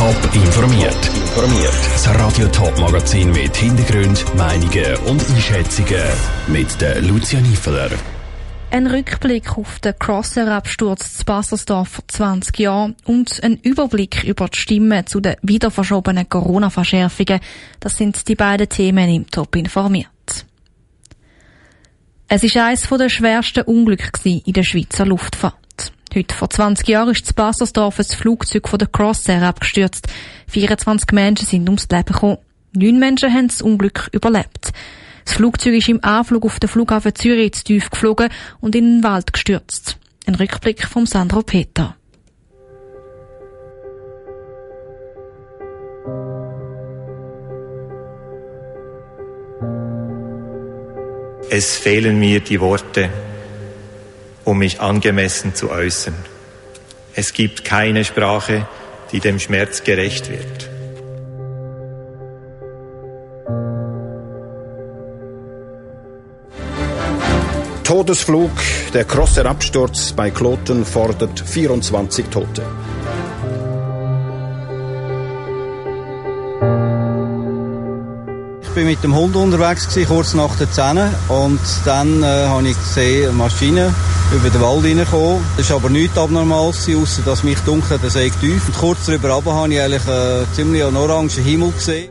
Top informiert. Informiert. Das Radio Top Magazin mit Hintergrund, Meinungen und Einschätzungen mit der Lucia Niefeler. Ein Rückblick auf den Crosser-Absturz zu Baselsdorf vor 20 Jahren und ein Überblick über die Stimmen zu den wieder verschobenen Corona-Verschärfungen. Das sind die beiden Themen im Top informiert. Es ist eines der schwersten Unglücke in der Schweizer Luftfahrt. Heute vor 20 Jahren ist zu Baselsdorf ein Flugzeug von der Crossair abgestürzt. 24 Menschen sind ums Leben gekommen. Neun Menschen haben das Unglück überlebt. Das Flugzeug ist im Anflug auf den Flughafen Zürich zu tief geflogen und in den Wald gestürzt. Ein Rückblick vom Sandro Peter. Es fehlen mir die Worte, um mich angemessen zu äußern. Es gibt keine Sprache, die dem Schmerz gerecht wird. Todesflug, der Crosser-Absturz bei Kloten fordert 24 Tote. Bin mit dem Hund unterwegs gewesen, kurz nach der 10 und dann äh, habe ich gesehen, eine Maschine über den Wald reingekommen. Das ist aber nichts Abnormales, außer dass mich dunkel der See tief. Und kurz darüber runter habe ich eigentlich einen ziemlich orangen Himmel gesehen.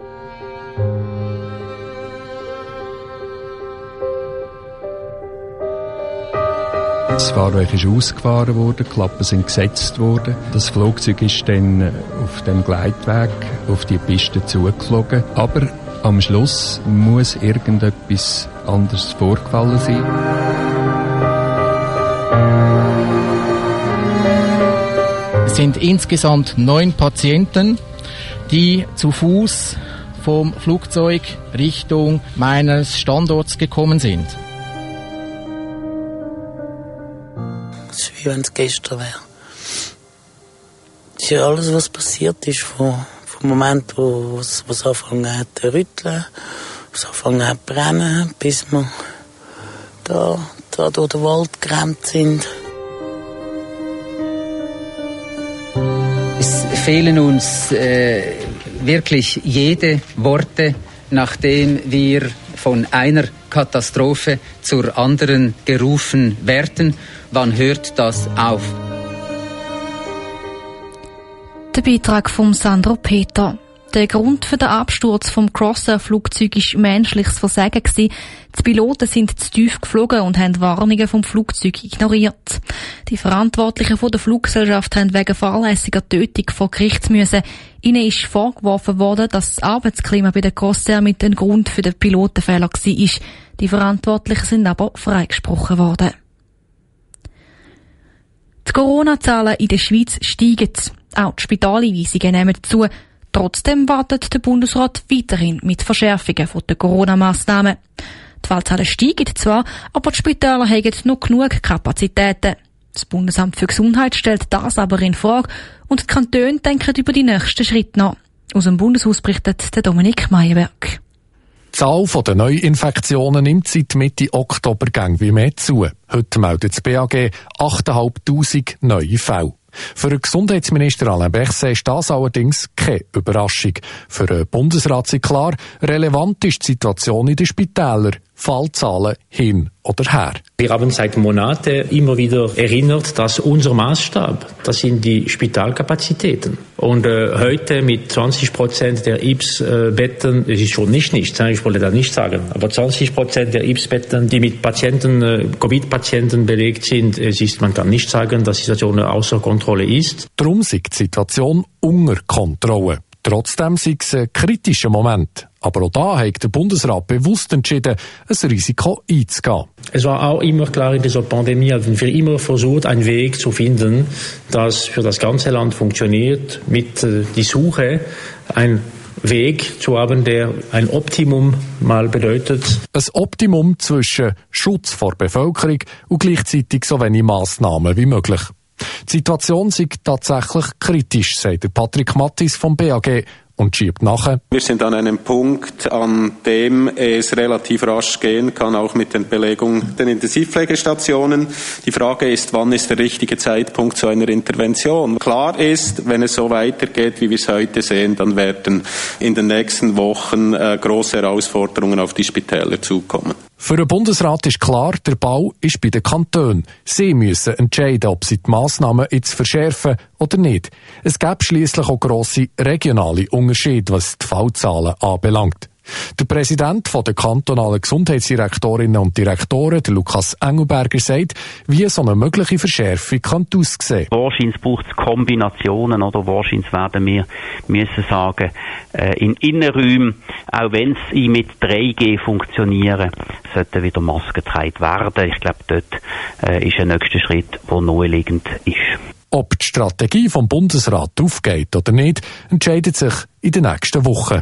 Das Fahrwerk ist ausgefahren worden, die Klappen sind gesetzt worden. Das Flugzeug ist dann äh, auf dem Gleitweg auf die Piste zugeflogen. Aber am Schluss muss irgendetwas anderes vorgefallen sein. Es sind insgesamt neun Patienten, die zu Fuß vom Flugzeug Richtung meines Standorts gekommen sind. Es ist wie wenn es gestern wäre. Es ist ja alles, was passiert ist, vom, vom Moment, wo es angefangen hat zu rütteln, was angefangen hat zu brennen, bis wir da, da durch den Wald gerannt sind. Es fehlen uns äh, wirklich jede Worte, nachdem wir von einer Katastrophe zur anderen gerufen werden. Wann hört das auf? Der Beitrag von Sandro Peter. Der Grund für den Absturz vom Crosser-Flugzeug war menschliches Versagen. Die Piloten sind zu tief geflogen und haben Warnungen vom Flugzeug ignoriert. Die Verantwortlichen der Fluggesellschaft haben wegen fahrlässiger Tötung vor Gericht müssen. Ihnen ist vorgeworfen worden, dass das Arbeitsklima bei der Crossair mit dem Grund für den Pilotenfehler war. Die Verantwortlichen sind aber freigesprochen worden. Die Corona-Zahlen in der Schweiz steigen. Auch die Spitaleinweisungen nehmen zu. Trotzdem wartet der Bundesrat weiterhin mit Verschärfungen der Corona-Massnahmen. Die Fallzahlen steigen zwar, aber die Spitäler haben noch genug Kapazitäten. Das Bundesamt für Gesundheit stellt das aber in Frage und die Kantone denken über die nächsten Schritte nach. Aus dem Bundeshaus berichtet der Dominik Meyerberg. Die Zahl der Neuinfektionen nimmt seit Mitte Oktober gang wie mehr zu. Heute meldet das BAG 8'500 neue Fälle. Für den Gesundheitsminister Alain Berset ist das allerdings keine Überraschung. Für den Bundesrat ist klar, relevant ist die Situation in den Spitälern. Fallzahlen hin oder her. Wir haben seit Monaten immer wieder erinnert, dass unser Maßstab, das sind die Spitalkapazitäten. Und äh, heute mit 20 Prozent der IPS-Betten, das ist schon nicht nichts, ich wollte da nicht sagen, aber 20 Prozent der IPS-Betten, die mit Patienten, äh, Covid-Patienten belegt sind, es ist, man kann nicht sagen, dass die Situation außer Kontrolle ist. Darum ist die Situation unter Kontrolle. Trotzdem sei es ein kritischer Moment. Aber auch da hat der Bundesrat bewusst entschieden, ein Risiko einzugehen. Es war auch immer klar in dieser Pandemie, haben wir immer versucht, einen Weg zu finden, das für das ganze Land funktioniert, mit äh, die Suche ein Weg zu haben, der ein Optimum mal bedeutet. Ein Optimum zwischen Schutz vor Bevölkerung und gleichzeitig so wenig Massnahmen wie möglich. Die Situation sei tatsächlich kritisch, sagt Patrick Mattis vom BAG und schiebt nachher. Wir sind an einem Punkt, an dem es relativ rasch gehen kann, auch mit den Belegungen der Intensivpflegestationen. Die Frage ist, wann ist der richtige Zeitpunkt zu einer Intervention? Klar ist, wenn es so weitergeht, wie wir es heute sehen, dann werden in den nächsten Wochen äh, große Herausforderungen auf die Spitäler zukommen. Für den Bundesrat ist klar, der Bau ist bei den Kantonen. Sie müssen entscheiden, ob sie die Massnahmen jetzt verschärfen oder nicht. Es gäbe schließlich auch grosse regionale Unterschiede, was die Fallzahlen anbelangt. Der Präsident der kantonalen Gesundheitsdirektorinnen und Direktoren, der Lukas Engelberger, sagt, wie so eine mögliche Verschärfung kann aussehen. Wahrscheinlich braucht es Kombinationen oder wahrscheinlich werden wir müssen sagen, äh, in Innenräumen, auch wenn sie mit 3G funktionieren, sollten wieder Masken getragen werden. Ich glaube, dort äh, ist ein nächster Schritt, der naheliegend ist. Ob die Strategie vom Bundesrat aufgeht oder nicht, entscheidet sich in den nächsten Wochen.